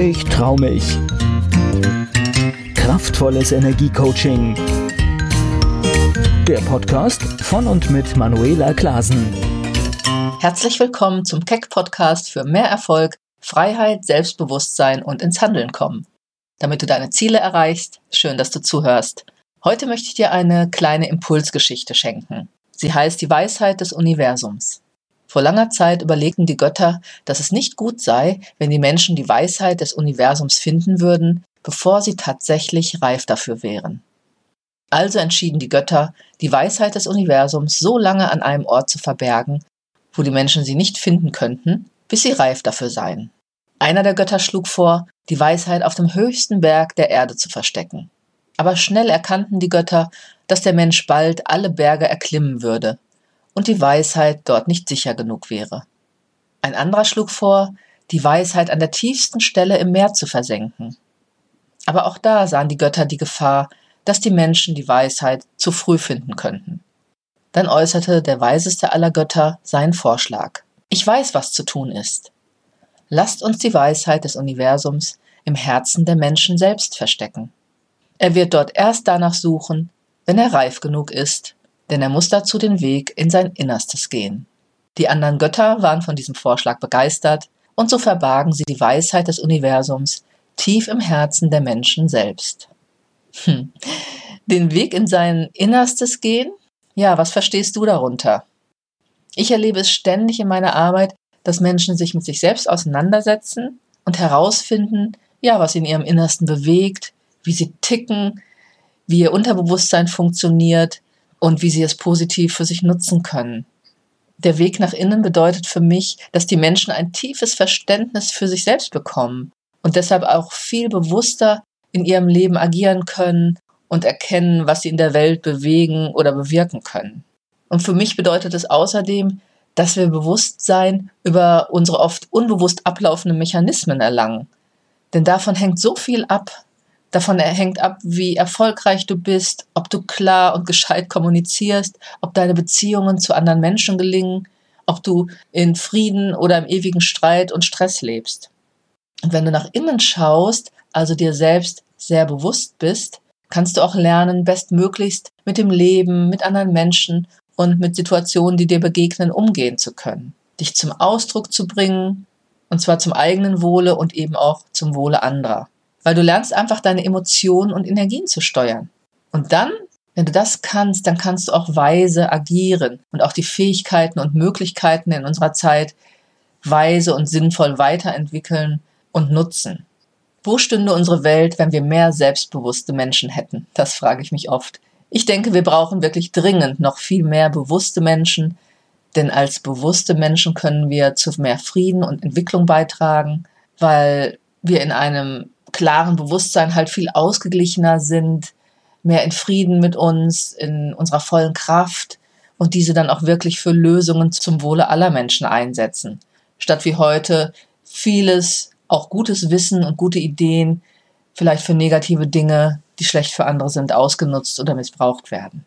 Ich trau mich. Kraftvolles Energiecoaching. Der Podcast von und mit Manuela Klasen. Herzlich willkommen zum Keck Podcast für mehr Erfolg, Freiheit, Selbstbewusstsein und ins Handeln kommen. Damit du deine Ziele erreichst, schön, dass du zuhörst. Heute möchte ich dir eine kleine Impulsgeschichte schenken. Sie heißt Die Weisheit des Universums. Vor langer Zeit überlegten die Götter, dass es nicht gut sei, wenn die Menschen die Weisheit des Universums finden würden, bevor sie tatsächlich reif dafür wären. Also entschieden die Götter, die Weisheit des Universums so lange an einem Ort zu verbergen, wo die Menschen sie nicht finden könnten, bis sie reif dafür seien. Einer der Götter schlug vor, die Weisheit auf dem höchsten Berg der Erde zu verstecken. Aber schnell erkannten die Götter, dass der Mensch bald alle Berge erklimmen würde und die Weisheit dort nicht sicher genug wäre. Ein anderer schlug vor, die Weisheit an der tiefsten Stelle im Meer zu versenken. Aber auch da sahen die Götter die Gefahr, dass die Menschen die Weisheit zu früh finden könnten. Dann äußerte der weiseste aller Götter seinen Vorschlag. Ich weiß, was zu tun ist. Lasst uns die Weisheit des Universums im Herzen der Menschen selbst verstecken. Er wird dort erst danach suchen, wenn er reif genug ist denn er muss dazu den Weg in sein Innerstes gehen. Die anderen Götter waren von diesem Vorschlag begeistert, und so verbargen sie die Weisheit des Universums tief im Herzen der Menschen selbst. Hm. Den Weg in sein Innerstes gehen? Ja, was verstehst du darunter? Ich erlebe es ständig in meiner Arbeit, dass Menschen sich mit sich selbst auseinandersetzen und herausfinden, ja, was in ihrem Innersten bewegt, wie sie ticken, wie ihr Unterbewusstsein funktioniert, und wie sie es positiv für sich nutzen können. Der Weg nach innen bedeutet für mich, dass die Menschen ein tiefes Verständnis für sich selbst bekommen und deshalb auch viel bewusster in ihrem Leben agieren können und erkennen, was sie in der Welt bewegen oder bewirken können. Und für mich bedeutet es außerdem, dass wir Bewusstsein über unsere oft unbewusst ablaufenden Mechanismen erlangen. Denn davon hängt so viel ab, Davon hängt ab, wie erfolgreich du bist, ob du klar und gescheit kommunizierst, ob deine Beziehungen zu anderen Menschen gelingen, ob du in Frieden oder im ewigen Streit und Stress lebst. Und wenn du nach innen schaust, also dir selbst sehr bewusst bist, kannst du auch lernen, bestmöglichst mit dem Leben, mit anderen Menschen und mit Situationen, die dir begegnen, umgehen zu können. Dich zum Ausdruck zu bringen, und zwar zum eigenen Wohle und eben auch zum Wohle anderer weil du lernst einfach deine Emotionen und Energien zu steuern. Und dann, wenn du das kannst, dann kannst du auch weise agieren und auch die Fähigkeiten und Möglichkeiten in unserer Zeit weise und sinnvoll weiterentwickeln und nutzen. Wo stünde unsere Welt, wenn wir mehr selbstbewusste Menschen hätten? Das frage ich mich oft. Ich denke, wir brauchen wirklich dringend noch viel mehr bewusste Menschen, denn als bewusste Menschen können wir zu mehr Frieden und Entwicklung beitragen, weil wir in einem klaren Bewusstsein halt viel ausgeglichener sind, mehr in Frieden mit uns, in unserer vollen Kraft und diese dann auch wirklich für Lösungen zum Wohle aller Menschen einsetzen. Statt wie heute vieles, auch gutes Wissen und gute Ideen, vielleicht für negative Dinge, die schlecht für andere sind, ausgenutzt oder missbraucht werden.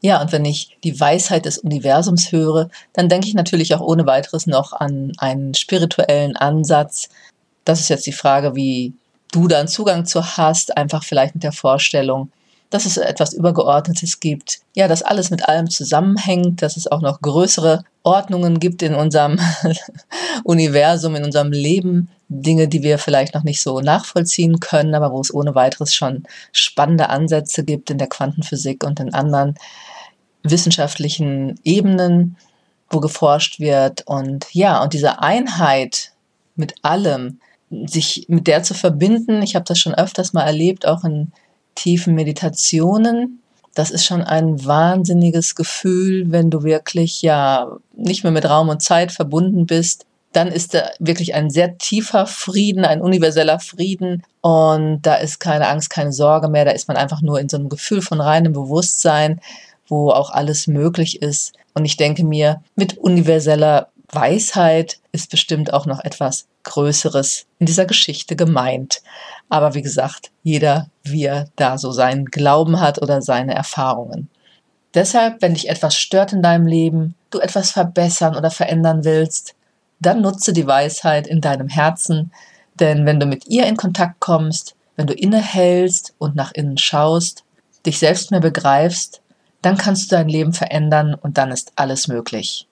Ja, und wenn ich die Weisheit des Universums höre, dann denke ich natürlich auch ohne weiteres noch an einen spirituellen Ansatz. Das ist jetzt die Frage, wie du dann Zugang zu hast, einfach vielleicht mit der Vorstellung, dass es etwas Übergeordnetes gibt. Ja, dass alles mit allem zusammenhängt, dass es auch noch größere Ordnungen gibt in unserem Universum, in unserem Leben. Dinge, die wir vielleicht noch nicht so nachvollziehen können, aber wo es ohne weiteres schon spannende Ansätze gibt in der Quantenphysik und in anderen wissenschaftlichen Ebenen, wo geforscht wird. Und ja, und diese Einheit mit allem, sich mit der zu verbinden. Ich habe das schon öfters mal erlebt, auch in tiefen Meditationen. Das ist schon ein wahnsinniges Gefühl, wenn du wirklich ja nicht mehr mit Raum und Zeit verbunden bist. Dann ist da wirklich ein sehr tiefer Frieden, ein universeller Frieden. Und da ist keine Angst, keine Sorge mehr. Da ist man einfach nur in so einem Gefühl von reinem Bewusstsein, wo auch alles möglich ist. Und ich denke mir, mit universeller Weisheit ist bestimmt auch noch etwas Größeres in dieser Geschichte gemeint. Aber wie gesagt, jeder, wie er da so seinen Glauben hat oder seine Erfahrungen. Deshalb, wenn dich etwas stört in deinem Leben, du etwas verbessern oder verändern willst, dann nutze die Weisheit in deinem Herzen, Denn wenn du mit ihr in Kontakt kommst, wenn du innehältst und nach innen schaust, dich selbst mehr begreifst, dann kannst du dein Leben verändern und dann ist alles möglich.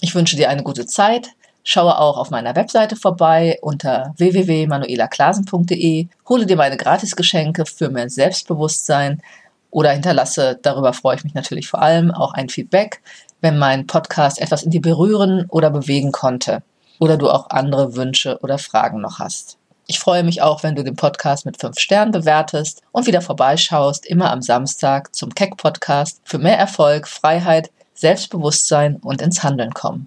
Ich wünsche dir eine gute Zeit. Schaue auch auf meiner Webseite vorbei unter www.manuelaklasen.de, hole dir meine Gratisgeschenke für mehr Selbstbewusstsein oder hinterlasse, darüber freue ich mich natürlich vor allem, auch ein Feedback, wenn mein Podcast etwas in dir berühren oder bewegen konnte oder du auch andere Wünsche oder Fragen noch hast. Ich freue mich auch, wenn du den Podcast mit fünf Sternen bewertest und wieder vorbeischaust, immer am Samstag zum Keck Podcast für mehr Erfolg, Freiheit, Selbstbewusstsein und ins Handeln kommen.